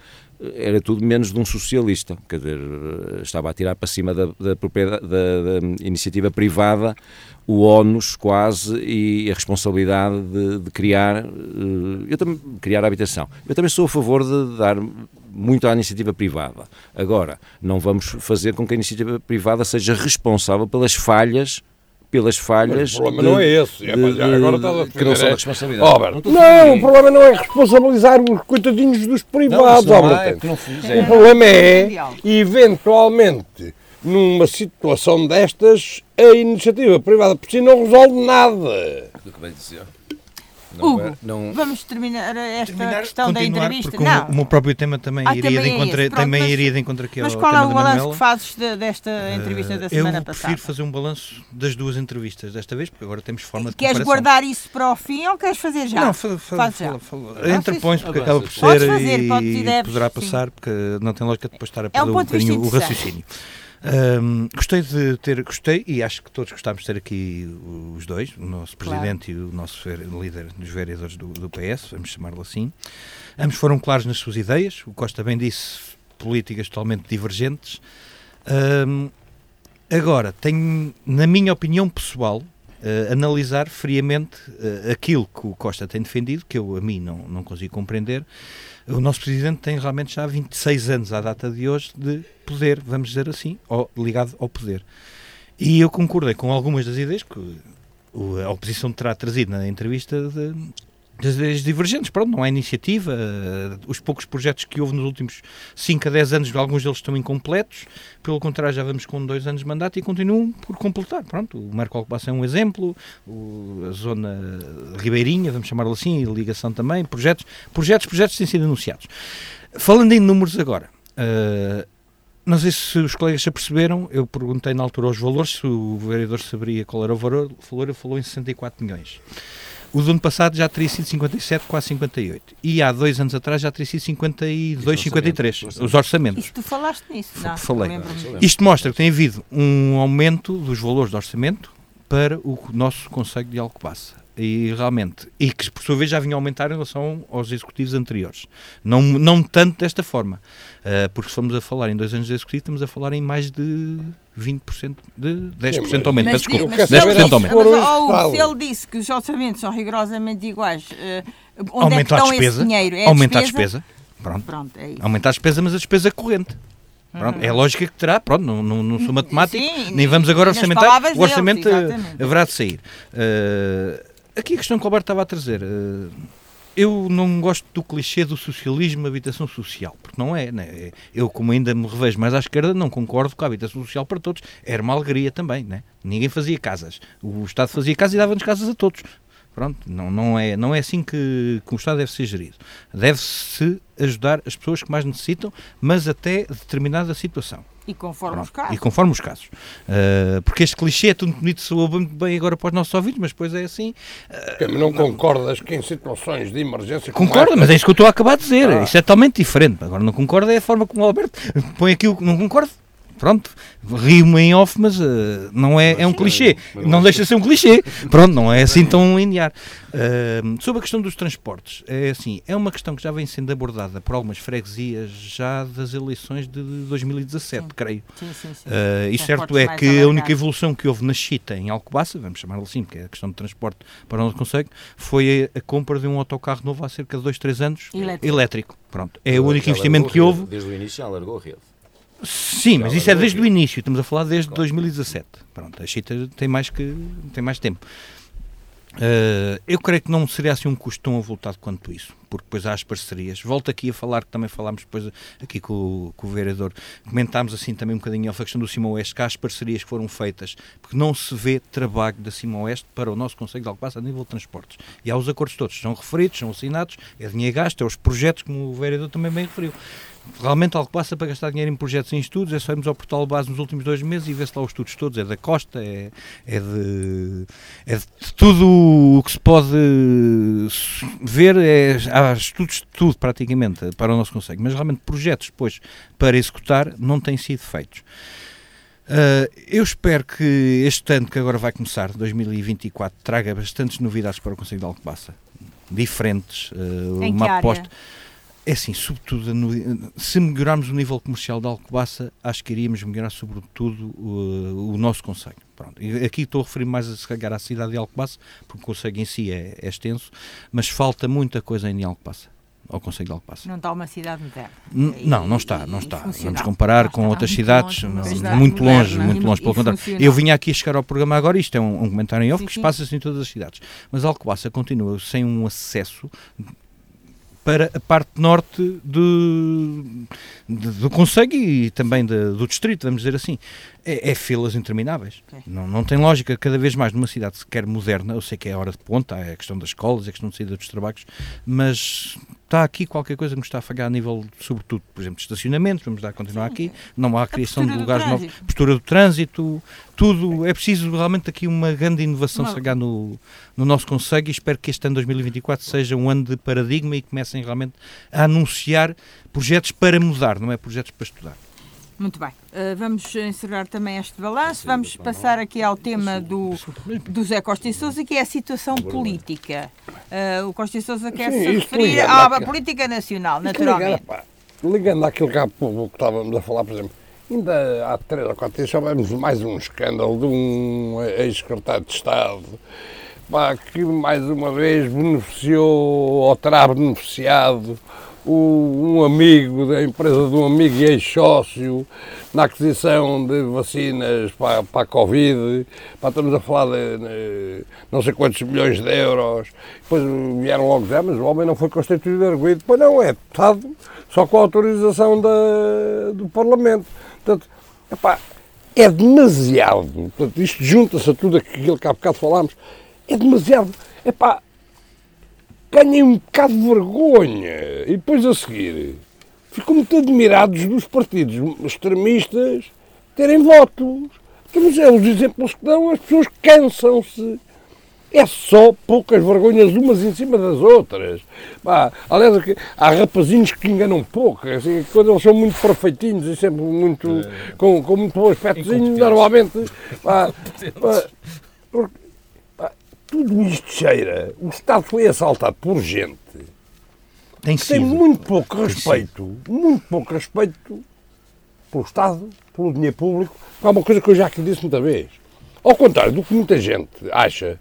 era tudo menos de um socialista, quer dizer, estava a tirar para cima da, da, da, da iniciativa privada o ónus quase e a responsabilidade de, de criar, eh, eu também, criar habitação. Eu também sou a favor de dar muito à iniciativa privada. Agora, não vamos fazer com que a iniciativa privada seja responsável pelas falhas pelas falhas. Mas o problema de, não é esse. É, de, agora estás a que não são da responsabilidade. Oh, não, não o problema não é responsabilizar os coitadinhos dos privados. Não, não é, não o problema é, eventualmente, numa situação destas, a iniciativa privada por si não resolve nada. Do que bem dizer. Não, Hugo, não... vamos terminar esta terminar, questão da entrevista. Porque não. O, meu próprio tema também ah, iria, também de encontro, é também mas, iria de encontro aqui Mas qual é o balanço que fazes de, desta entrevista uh, da semana passada? Eu prefiro fazer um balanço das duas entrevistas desta vez, porque agora temos forma de Queres guardar isso para o fim ou queres fazer já? Não, fa, fa, faz já. Interpõe-se porque acaba por ser fazer, e, e poderá passar, porque não tem lógica depois estar a perder é um, um bocadinho o raciocínio. Um, gostei de ter, gostei e acho que todos gostámos de ter aqui os dois, o nosso presidente claro. e o nosso líder dos vereadores do, do PS, vamos chamá-lo assim. Ambos foram claros nas suas ideias, o Costa bem disse, políticas totalmente divergentes. Um, agora, tenho, na minha opinião pessoal, uh, analisar friamente uh, aquilo que o Costa tem defendido, que eu a mim não, não consigo compreender, o nosso Presidente tem realmente já 26 anos à data de hoje de poder, vamos dizer assim, ou, ligado ao poder. E eu concordei com algumas das ideias que a oposição terá trazido na entrevista de, ideias divergentes, pronto, não há iniciativa, uh, os poucos projetos que houve nos últimos 5 a 10 anos, alguns deles estão incompletos, pelo contrário já vamos com dois anos de mandato e continuam por completar, pronto, o Marco Alcobaça é um exemplo, o, a zona ribeirinha, vamos chamá-lo assim, a ligação também, projetos, projetos, projetos têm sido anunciados. Falando em números agora, uh, não sei se os colegas se aperceberam, eu perguntei na altura os valores, se o vereador saberia qual era o valor, valor falou em 64 milhões. O do ano passado já teria sido 57, quase 58. E há dois anos atrás já teria sido 52, 53. Os orçamentos. Isso tu falaste nisso, não? Falei. Isto mostra que tem havido um aumento dos valores de orçamento para o nosso Conselho de Alcobaça e realmente, e que por sua vez já vinha a aumentar em relação aos executivos anteriores. Não, não tanto desta forma, uh, porque se formos a falar em dois anos de executivo, estamos a falar em mais de 20%, de 10% aumento. Mas, desculpa, mas, 10% aumento. Mas, oh, se ele disse que os orçamentos são rigorosamente iguais, uh, onde Aumenta é que a despesa, dinheiro? É aumenta a despesa. a despesa. Pronto. Pronto é aumenta a despesa, mas a despesa é corrente. Pronto, é a lógica que terá, pronto, não, não, não sou matemático, Sim, nem vamos agora orçamentar, o orçamento deles, haverá de sair. Uh, aqui a questão que o Alberto estava a trazer, uh, eu não gosto do clichê do socialismo habitação social, porque não é, né? Eu, como ainda me revejo mais à esquerda, não concordo com a habitação social para todos. Era uma alegria também, né? Ninguém fazia casas. O Estado fazia casas e dava-nos casas a todos. Pronto, não, não, é, não é assim que, que o Estado deve ser gerido. Deve-se ajudar as pessoas que mais necessitam, mas até determinada situação. E conforme Pronto. os casos. E conforme os casos. Uh, porque este clichê é tudo bonito, soa muito bem agora para os nossos ouvidos, mas depois é assim. Uh, não, não concordas que em situações de emergência. Concordo, mas é isso que eu estou a acabar de dizer. Ah. Isso é totalmente diferente. Agora não concordo é a forma como o Alberto põe aquilo que não concordo pronto, rio-me em off, mas uh, não é, é um clichê. Não deixa de ser um clichê. <laughs> Pronto, não é assim tão linear. Uh, sobre a questão dos transportes, é assim, é uma questão que já vem sendo abordada por algumas freguesias já das eleições de 2017, sim. creio. Sim, sim, sim. Uh, e certo é que a única evolução que houve na Chita, em Alcobaça, vamos chamar assim, porque é a questão de transporte para o nosso Conselho, foi a, a, compra de um autocarro novo há cerca de 2, 3 anos, elétrico. elétrico. Pronto, é o único investimento que houve. Desde o início já largou a rede. Sim, mas isso é desde o início, estamos a falar desde 2017. Pronto, a Chita tem mais, que, tem mais tempo. Uh, eu creio que não seria assim um custo tão avultado quanto isso, porque depois há as parcerias. Volto aqui a falar, que também falámos depois aqui com, com o vereador, comentámos assim também um bocadinho a questão do Cima Oeste, que há as parcerias que foram feitas, porque não se vê trabalho da Oeste para o nosso Conselho de Alcobaça a nível de transportes. E há os acordos todos, são referidos, são assinados, é dinheiro gasto, é os projetos, como o vereador também bem referiu realmente algo passa para gastar dinheiro em projetos e em estudos, é só irmos ao portal base nos últimos dois meses e ver-se lá os estudos todos, é da Costa, é, é, de, é de tudo o que se pode ver, é, há estudos de tudo praticamente para o nosso Conselho, mas realmente projetos depois para executar não têm sido feitos. Uh, eu espero que este ano que agora vai começar, 2024, traga bastantes novidades para o Conselho de Alcobaça, diferentes, uh, uma aposta. Área? É assim, sobretudo, no, se melhorarmos o nível comercial da Alcobaça, acho que iríamos melhorar sobretudo o, o nosso Conselho. Pronto. Aqui estou a referir mais a se calhar à cidade de Alcobaça, porque o Conselho em si é, é extenso, mas falta muita coisa em Alcobaça ao Conselho de Alcobaça. Não está uma cidade moderna. não, não está, não está. Vamos comparar com outras cidades, longe, não, muito longe, moderna, muito longe, pelo contrário. Eu vinha aqui a chegar ao programa agora, isto é um, um comentário em off, sim, que passa-se em todas as cidades. Mas Alcobaça continua sem um acesso para a parte norte do, do, Conselho e também de, do Distrito, vamos dizer assim. É, é filas intermináveis. Não, não tem lógica, cada vez mais numa cidade sequer moderna, eu sei que é a hora de ponta, é a questão das escolas, é a questão de saída dos trabalhos, mas está aqui qualquer coisa que nos está a falhar a nível, sobretudo, por exemplo, de estacionamentos, vamos dar a continuar Sim. aqui, não há a criação de lugares novos, postura do trânsito, tudo, é preciso realmente aqui uma grande inovação se chegar no, no nosso Conselho e espero que este ano 2024 seja um ano de paradigma e comecem realmente a anunciar projetos para mudar, não é projetos para estudar. Muito bem. Uh, vamos encerrar também este balanço. Vamos passar aqui ao tema do, do Zé Costa e Sousa, que é a situação política. Uh, o Costa e Sousa quer Sim, se referir à política nacional, naturalmente. Ligando, ligando àquilo que há pouco que estávamos a falar, por exemplo, ainda há três ou quatro dias soubemos mais um escândalo de um ex-secretário de Estado pá, que mais uma vez beneficiou ou terá beneficiado um amigo da empresa de um amigo e ex-sócio na aquisição de vacinas para, para a Covid, para estamos a falar de, de, não sei quantos milhões de euros. Depois vieram logo dizer, ah, mas o homem não foi constituído arguído. Pois não, é deputado, só com a autorização da, do Parlamento. Portanto, epá, é demasiado. Portanto, isto junta-se a tudo aquilo que há bocado falámos. É demasiado. Epá, ganhem um bocado de vergonha. E depois a seguir, ficam muito admirados dos partidos extremistas terem votos. Temos é os exemplos que dão, as pessoas cansam-se. É só poucas vergonhas umas em cima das outras. Bah, aliás, há rapazinhos que enganam pouco, assim, quando eles são muito perfeitinhos e sempre muito, é. com, com muito bom aspecto, normalmente. Bah, bah, porque, tudo isto cheira. O Estado foi assaltado por gente tem, que tem muito pouco respeito, muito pouco respeito pelo Estado, pelo dinheiro público, é uma coisa que eu já aqui disse muita vez. Ao contrário do que muita gente acha,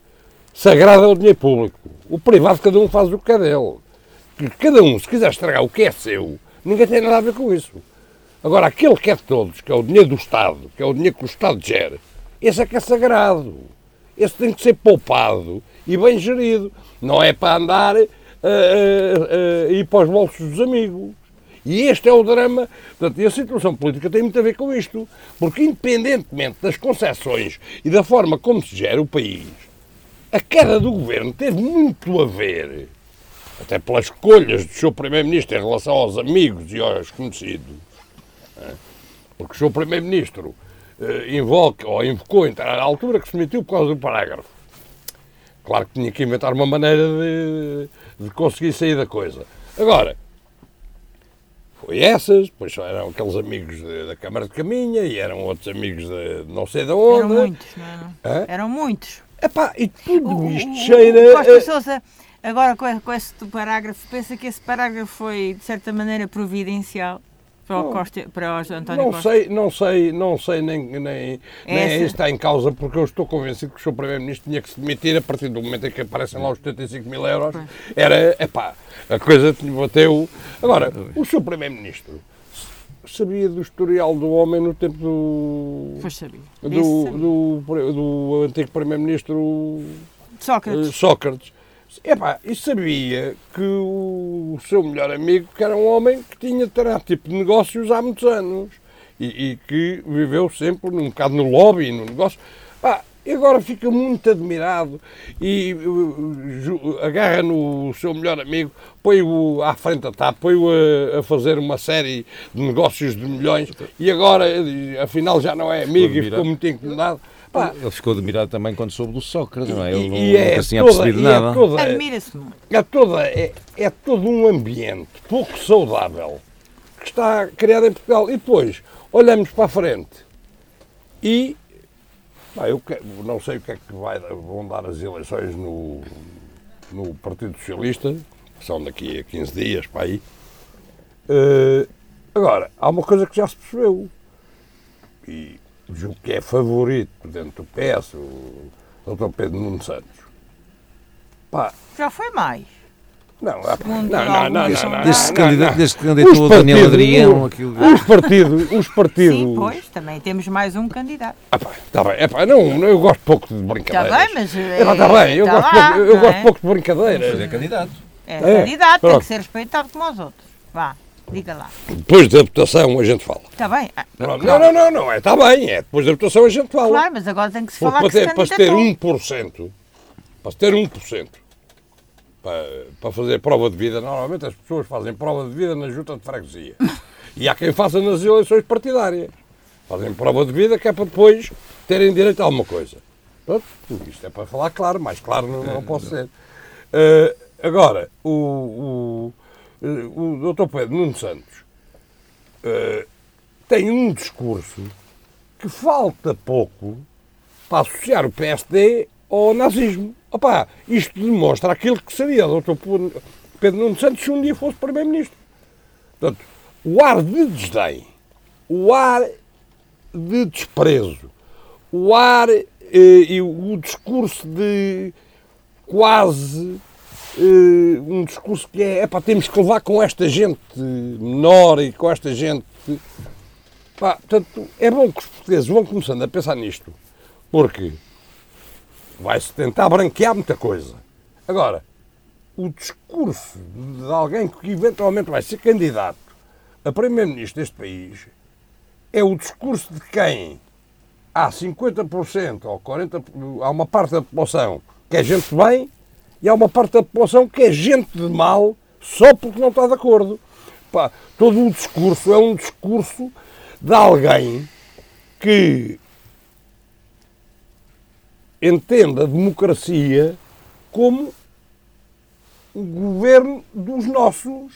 sagrado é o dinheiro público. O privado, cada um faz o que é dele. Que cada um, se quiser estragar o que é seu, ninguém tem nada a ver com isso. Agora, aquele que é de todos, que é o dinheiro do Estado, que é o dinheiro que o Estado gera, esse é que é sagrado esse tem que ser poupado e bem gerido. Não é para andar a, a, a ir para os bolsos dos amigos. E este é o drama. Portanto, e a situação política tem muito a ver com isto. Porque, independentemente das concessões e da forma como se gera o país, a queda do governo teve muito a ver, até pelas escolhas do seu Primeiro-Ministro em relação aos amigos e aos conhecidos, né? porque o seu Primeiro-Ministro invoca, ou invocou em a altura que se metiu por causa do parágrafo. Claro que tinha que inventar uma maneira de, de conseguir sair da coisa. Agora, foi essas, depois eram aqueles amigos da Câmara de Caminha e eram outros amigos de não sei de onde. Eram muitos, não eram? Eram muitos. Epá, e tudo O- isto o- cheira. o Costa a- Sousa, agora com, com esse parágrafo, pensa que esse parágrafo foi, de certa maneira, providencial para o. Costa, para o António Não Costa? sei, não sei, não sei nem, nem, nem Essa- isso está em causa, porque eu estou convencido que o Sr. Primeiro-Ministro tinha que se demitir a partir do momento em que aparecem lá os 75 mil euros. Era, epá, a coisa te bateu. Agora, o Sr. Primeiro-Ministro sabia do historial do homem no tempo do. Pois sabia. Do, sabia. do, do antigo Primeiro-Ministro Sócrates. eh, Sócrates. Epá, e sabia que o seu melhor amigo, que era um homem que tinha determinado tipo de negócios há muitos anos e, e que viveu sempre um bocado no lobby, no negócio. Pá, e agora fica muito admirado e uh, agarra no seu melhor amigo, põe-o à frente da TAP, põe-o a, a fazer uma série de negócios de milhões e agora, eh, afinal, já não é amigo e ficou muito incomodado. Pá, Ele ficou admirado também quando soube do Sócrates, não é? Ele e- não, e é nunca tinha toda- percebido é nada. toda- Admira-se muito. é, toda, é, é todo um ambiente pouco saudável que está criado em Portugal. E depois olhamos para a frente e pá, eu que- não sei o que é que vai, vão dar as eleições no, no Partido Socialista, que são daqui a 15 dias para aí. Eh, agora, há uma coisa que já se percebeu e julgo que é favorito dentro do PS, o Dr. Pedro Nuno Santos. Pá, Já foi mais. não, há- não, não, não, não. Desde, não, candida- não. desde que candidatou Os o Daniel Adrião, aquilo... Os partidos, os partidos. Sim, pois, também temos mais um candidato. Ah, pá, tá bem, é pá, não, eu gosto pouco de brincadeiras. Está bem, mas. É, pá, tá bem, eu, tá gosto, lá, pouco, eu gosto é? pouco de brincadeiras. candidato. É, É, candidato, tem que ser respeitado como os outros. Vá, diga lá. Depois da votação a gente fala. Está bem? Ah, Não, não, não, não, é, está bem, é depois da votação a gente fala. Claro, mas agora tem que se Porque falar para que se ter, para se ter candidatou. 1%, para se ter 1%, para, para fazer prova de vida, normalmente as pessoas fazem prova de vida na junta de freguesia. E há quem faça nas eleições partidárias. Fazem prova de vida que é para depois terem direito a alguma coisa. Pronto, isto é para falar claro, mais claro não, não posso ser. Eh, agora, o, o, o Dr. Pedro Nuno Santos eh, tem um discurso que falta pouco para associar o PSD ao nazismo. Opa, isto demonstra aquilo que seria o Dr. Pedro Nuno Santos se um dia fosse Primeiro-Ministro. Portanto, o ar de desdém, o ar de desprezo, o ar eh, e o discurso de quase eh, um discurso que é, epá, temos que levar com esta gente menor e com esta gente. Pá, portanto, é bom que os portugueses vão começando a pensar nisto, porque vai-se tentar branquear muita coisa. Agora, o discurso de alguém que eventualmente vai ser candidato a primeiro-ministro deste país é o discurso de quem há 50% ou 40%, há uma parte da população que é gente bem e há uma parte da população que é gente de mal só porque não está de acordo. Pá, todo o discurso é um discurso de alguém que entende a democracia como o governo dos nossos.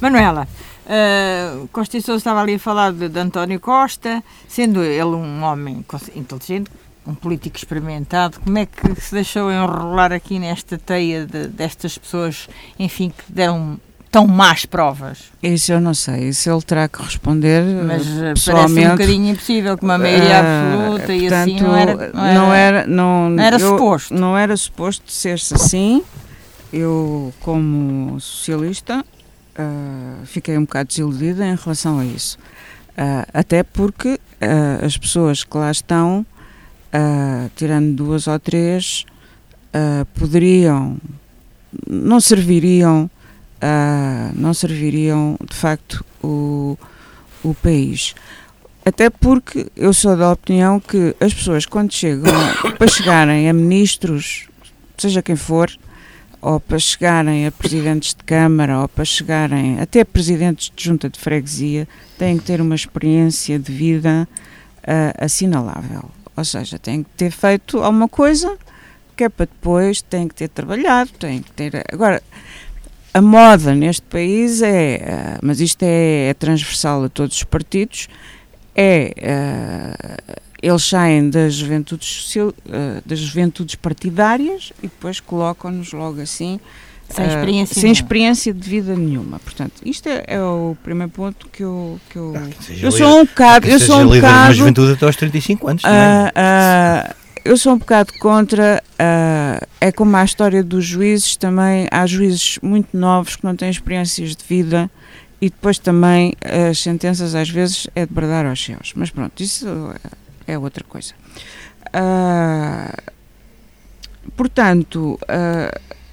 Manuela, uh, Costa e Sousa estava ali a falar de, de António Costa, sendo ele um homem inteligente, um político experimentado, como é que se deixou enrolar aqui nesta teia de- destas pessoas, enfim, que deram tão más provas? Isso eu não sei, isso ele terá que responder Mas eh, uh, parece um bocadinho impossível, com uma maioria Ah, absoluta e portanto, assim não era. Não era, não era, não, não era eu- suposto. Não era suposto ser-se assim. Eu, como socialista, ah, fiquei um bocado desiludida em relação a isso. Ah, até porque as pessoas que lá estão, ah, tirando duas ou três, ah, poderiam, não serviriam, ah, não serviriam de facto o, o país. Até porque eu sou da opinião que as pessoas, quando chegam <coughs> para chegarem a ministros, seja quem for, ou para chegarem a presidentes de Câmara, ou para chegarem até presidentes de junta de freguesia, têm que ter uma experiência de vida uh, assinalável. Ou seja, têm que ter feito alguma coisa que é para depois, têm que ter trabalhado, têm que ter. Agora, a moda neste país é, uh, mas isto é, é, transversal a todos os partidos, é. Uh, eles saem das juventudes, social, das juventudes partidárias e depois colocam-nos logo assim sem experiência, uh, sem experiência de vida nenhuma. Portanto, isto é, é, o primeiro ponto que eu. Que eu, ah, que eu sou um bocado. Eu sou um bocado. juventude até aos 35 anos. Uh, uh, eu sou um bocado contra. é como a história dos juízes também. Há juízes muito novos que não têm experiências de vida e depois também as sentenças às vezes é de bradar aos céus. Mas pronto, isso é outra coisa. portanto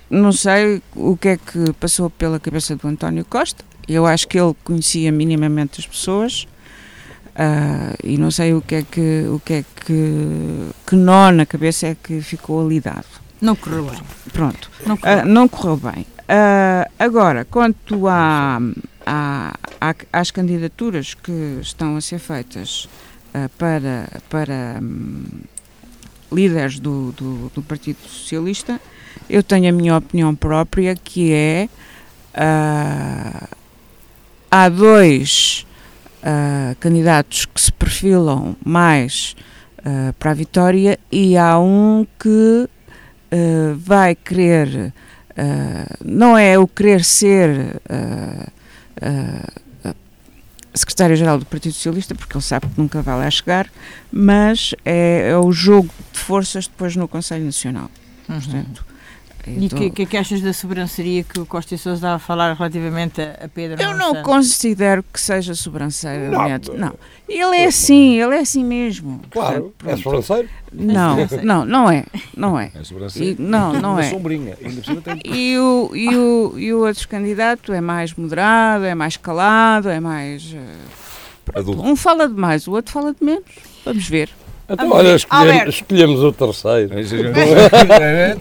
não sei o que é que passou pela cabeça do António Costa. Eu acho que ele conhecia minimamente as pessoas uh, e não sei o que é que o que é que que nó na cabeça é que ficou ali dado. Não correu bem. Pronto. Não correu, uh, não correu bem. Uh, agora, quanto à, à, à, às candidaturas que estão a ser feitas para, para um, líderes do, do, do Partido Socialista, eu tenho a minha opinião própria, que é uh, há dois uh, candidatos que se perfilam mais uh, para a vitória e há um que vai querer, não é o querer ser secretário-geral do Partido Socialista, porque ele sabe que nunca vai lá chegar, mas é, é o jogo de forças depois no Conselho Nacional. Uhum. Portanto, e o que, que, é que achas da sobranceria que o Costa e Sousa estava a falar relativamente a, Pedro Eu não considero que seja sobranceira, não, não. Ele é assim, ele é assim mesmo. Claro, Portanto, é sobranceiro? Não, <laughs> não, não é, não é. É sobranceiro? E, não, não é. sombrinha. E o, e, o, e o outro candidato é mais moderado, é mais calado, é mais... Uh, um fala de mais, o outro fala de menos. Vamos ver. Então, olha, escolhemos, escolhemos o terceiro. <laughs>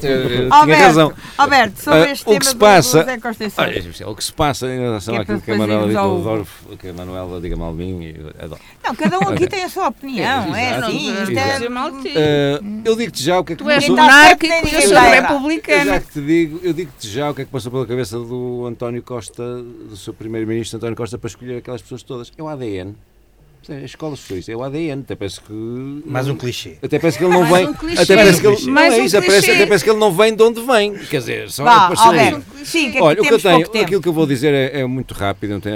Tinha razão. Alberto, sobre ah, este uh, tema o que se passa, do, Costa olha, O que se passa em relação que é àquilo que a Manuela ao... que a Manuela diga mal de mim, adoro. Não, cada um aqui tem a sua opinião, é, é assim. É... Uh, eu digo-te já o que é que tu passou... Tu és monárquico, eu sou republicana. Eu, te digo, eu digo-te já o que é que passou pela cabeça do António Costa, do seu primeiro-ministro António Costa, para escolher aquelas pessoas todas. É o ADN. É, a escola socialista é o ADN, até parece que. Mais um clichê. Até parece que ele não vem. Um até parece que ele, Mais não é isso, um até parece que ele não vem de onde vem. Quer dizer, só Vá, é Sim, que Olha, o que eu tenho, tempo. aquilo que eu vou dizer é, é muito rápido, não tem,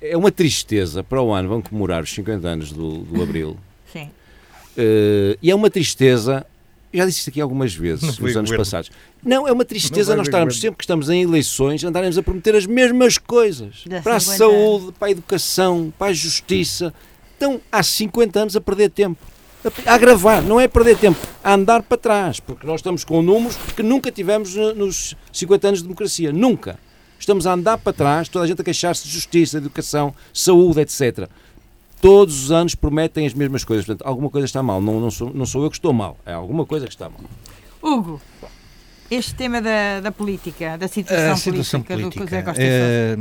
é uma tristeza. Para o ano vão comemorar os 50 anos do, do Abril. Sim. Uh, e é uma tristeza já disse isto aqui algumas vezes nos anos passados. Não, é uma tristeza nós estarmos sempre que estamos em eleições, andaremos a prometer as mesmas coisas. Para a saúde, para a educação, para a justiça, estão há 50 anos a perder tempo. A, a gravar, não é perder tempo, a andar para trás, porque nós estamos com números que nunca tivemos nos 50 anos de democracia. Nunca. Estamos a andar para trás, toda a gente a queixar-se de justiça, educação, saúde, etc. Todos os anos prometem as mesmas coisas. Portanto, alguma coisa está mal. Não, não, sou, não sou eu que estou mal, é alguma coisa que está mal. Hugo, este tema da, da política, da situação, situação política, política, do José Costa é,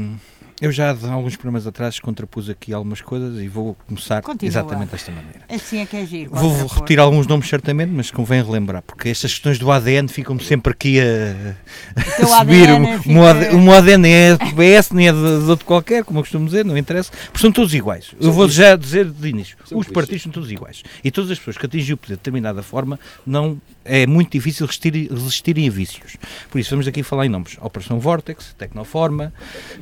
eu já há alguns programas atrás contrapus aqui algumas coisas e vou começar Continua. exatamente desta maneira. Assim é que é giro. Vou repetir alguns nomes certamente, mas convém relembrar, porque estas questões do ADN ficam sempre aqui a, a subir. ADN o, fica... o, meu ADN nem é do PS, nem é de, de outro qualquer, como eu costumo dizer, não interessa, porque são todos iguais. eu vou já dizer de início, os partidos são todos iguais. E todas as pessoas que atingem o poder de determinada forma não é muito difícil resistir, resistirem a vícios. Por isso vamos aqui falar em nomes. Operação Vortex, Tecnoforma,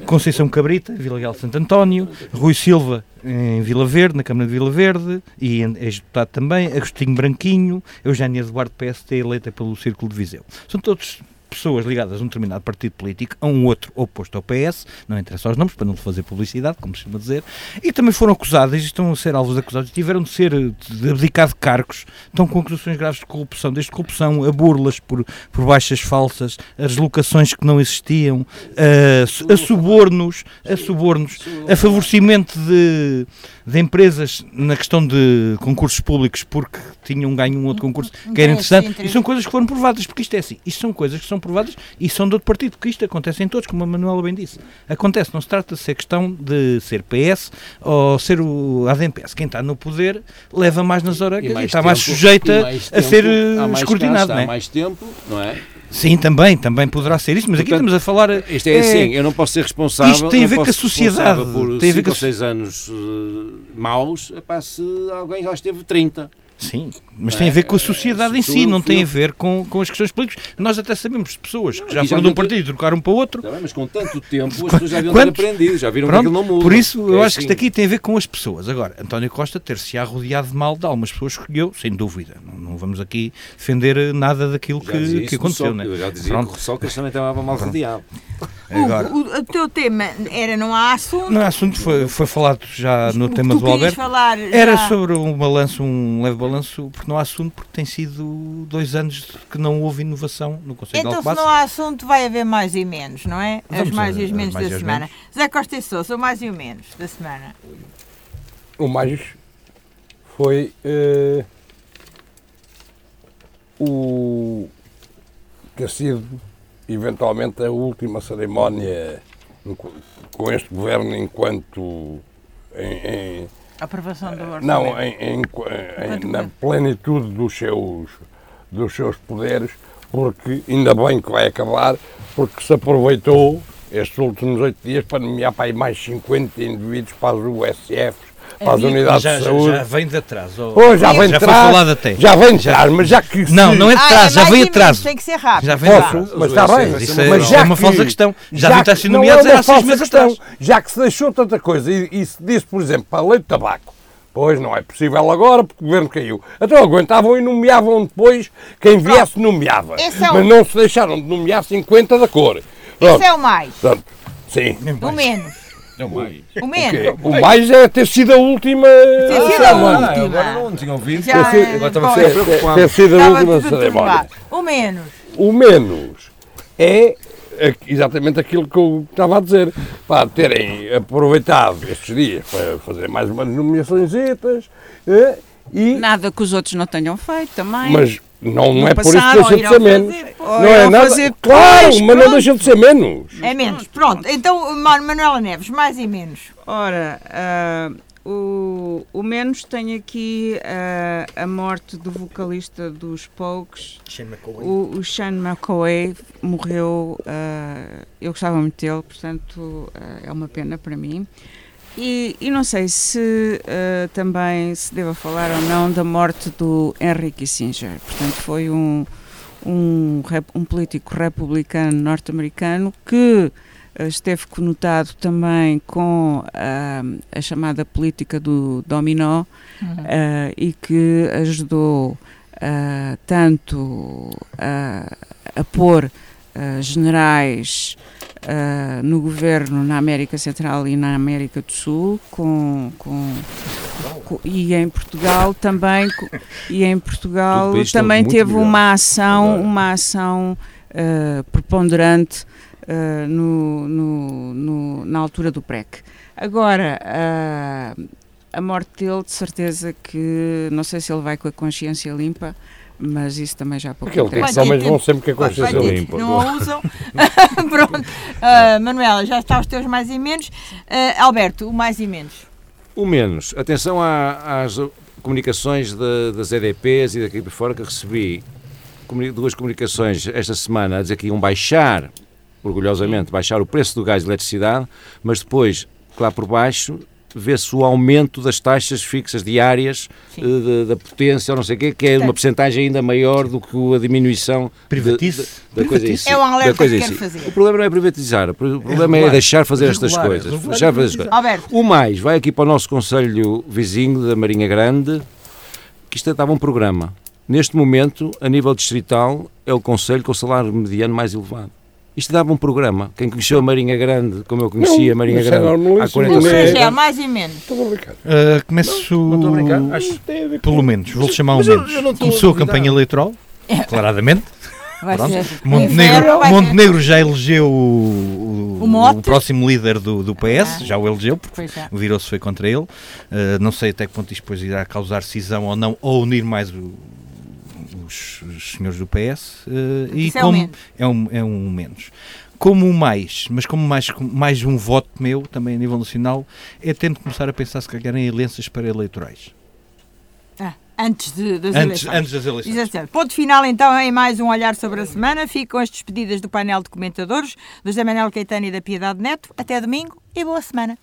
Conceição Cabrita, Vila Real Santo António, Rui Silva em Vila Verde, na Câmara de Vila Verde, e ex-deputado também, Agostinho Branquinho, Eugénia Eduardo PST, eleita pelo Círculo de Viseu. São todos pessoas ligadas a um determinado partido político, a um outro oposto ao PS, não interessa os nomes, para não fazer publicidade, como se costuma dizer, e também foram acusadas, e estão a ser alvos acusados, tiveram de ser de abdicar de cargos, estão com acusações graves de corrupção, desde corrupção a burlas por, por baixas falsas, a deslocações que não existiam, a, a subornos, a subornos, a favorecimento de, de empresas na questão de concursos públicos porque tinham ganho um outro concurso que era interessante, e são coisas que foram provadas, porque isto é assim, isto são coisas que são provadas e são de outro partido, porque isto acontece em todos, como a Manuela bem disse. Acontece, não se trata de ser questão de ser PS ou ser o ADMPS. Quem está no poder leva mais nas orelhas e, mais está tempo, mais sujeita mais a ser escrutinado. Há mais tempo, não é? Sim, também, também poderá ser isso, mas Portanto, aqui estamos a falar. Isto é, é assim, eu não posso ser responsável. Isto tem a ver com a sociedade. Por tem a ver com seis anos uh, maus, epá, se alguém já esteve 30. Sim, mas tem a ver com a sociedade em si, não tem a ver com, com as questões políticas. Nós até sabemos de pessoas que já foram de um partido e trocaram para outro. Tá mas com tanto tempo as <laughs> pessoas já haviam ter aprendido, já viram Pronto, que aquilo não muda. Por isso, eu é acho assim. que isto aqui tem a ver com as pessoas. Agora, António Costa ter-se rodeado de mal de algumas pessoas que escolheu, sem dúvida. Não, não, vamos aqui defender nada daquilo que, que aconteceu. Né? Eu já dizia Pronto. que o Sol também estava mal rodeado. Agora, o, o, teu tema era não há assunto? Não há assunto, foi, foi falado já no tema do Alberto. Falar era sobre um balanço, um leve balanço, porque não há assunto, porque tem sido dois anos que não houve inovação no Conselho então, de Então, se não há assunto, vai haver mais e menos, não é? Vamos As mais a, e os menos da semana. Menos. Zé Costa e Sousa, o mais e o menos da semana. O mais foi uh, o ter sido eventualmente a última cerimónia com este governo enquanto em, em aprovação do orçamento. Não, em, em, em, na plenitude dos seus dos seus poderes, porque ainda bem que vai acabar, porque se aproveitou estes últimos oito dias para nomear para aí mais 50 indivíduos para as USFs para as unidades já, de saúde. Já vem de atrás. Oh, oh já vem de trás. até. Já vem de trás, mas já que. Não, não é de ah, trás, ah, já vem de trás. Tem que ser rápido. Já vem Posso, mas está bem. Isso é, mas já é uma que, falsa questão. Já, já devia ter nomeados é há seis meses atrás. Já que se deixou tanta coisa e, e se disse, por exemplo, para leite de tabaco. Pois não é possível agora porque o governo caiu. Então aguentavam e nomeavam depois quem viesse nomeava. É o... Mas não se deixaram de nomear 50 da cor. Pronto. Esse é o mais. Pronto. Sim. O menos. É o mais. O menos. O mais é ter sido a última. Ter sido a última. agora não tinha ouvido. Já, ter, sido, agora estava ter, preocupado. Ter sido a última cerimónia. O menos. O menos é exatamente aquilo que eu estava a dizer. Para terem aproveitado estes dias para fazer mais umas nomeações eh, e. Nada que os outros não tenham feito também. Mas não, não é por isso que deixa de ser menos. não é nada. Fazer claro, mas pronto. não deixa de ser menos. É menos. Pronto. Então, Manuela Neves, mais e menos. Ora, uh, o, o menos tem aqui uh, a morte do vocalista dos Pokes. O, o Shane McCoy morreu. Uh, eu gostava muito dele, portanto, é uma pena para mim. E, e, não sei se uh, também se deva falar ou não da morte do Henry Kissinger. Portanto, foi um, um, um político republicano norte-americano que uh, esteve conotado também com uh, a chamada política do dominó uhum. e que ajudou tanto a pôr generais uh, no governo na América Central e na América do Sul, com, com, com e em Portugal também, e em Portugal também teve melhor. uma ação, uma ação uh, preponderante uh, no, no, no, na altura do PREC. Agora, a morte dele, de certeza que não sei se ele vai com a consciência limpa, mas isso também já há pouco Porque tempo. Os homens vão sempre que a consciência limpa. Não a usam. <laughs> <laughs> Pronto. Uh, Manuela, já está os teus mais e menos. Uh, Alberto, o mais e menos. O menos. Atenção às comunicações de, das EDPs e daqui por fora que recebi duas comunicações esta semana a dizer que iam baixar, orgulhosamente, baixar o preço do gás e eletricidade, mas depois, lá por baixo, vê-se o aumento das taxas fixas diárias uh, da, potência, ou não sei o quê, que é uma porcentagem ainda maior do que a diminuição Privatize. da coisa. É um alerta que quero fazer. O problema não é privatizar, o problema é, é deixar fazer regular, estas coisas. Regular, deixar fazer estas coisas. Alberto. O mais, vai aqui para o nosso Conselho Vizinho da Marinha Grande, que isto estava um programa Neste momento, a nível distrital, é o Conselho com o salário mediano mais elevado. Isto dava um programa. Quem conheceu a Marinha Grande, como eu conhecia a Marinha é Grande há normalíssimo. 40 Ou Não é- seja, é mais e menos. Estou a brincar. Uh, começo. Não estou a brincar. Acho- Tem a ver com- Pelo menos, vou chamar um mas menos. eu não Começou a a campanha eleitoral, claramente. Vai Pronto. ser. Montenegro. Montenegro já elegeu o, O mote? próximo líder do, do PS, Ah. já o elegeu, porque é. virou-se foi contra ele. Uh, não sei até que ponto isto depois irá causar cisão ou não, ou unir mais o- os, os senhores do PS. uh, e Isso é como é um, é um menos. Como um mais, mas como mais, mais um voto meu, também a nível nacional, é tendo de começar a pensar se calhar em alianças para eleitorais. Ah, antes de, das Antes, eleições. antes das eleições. Exatamente. Ponto final então em mais um olhar sobre a semana. Ficam as despedidas do painel de comentadores, do José Manuel Caetano e da Piedade Neto. Até domingo e boa semana.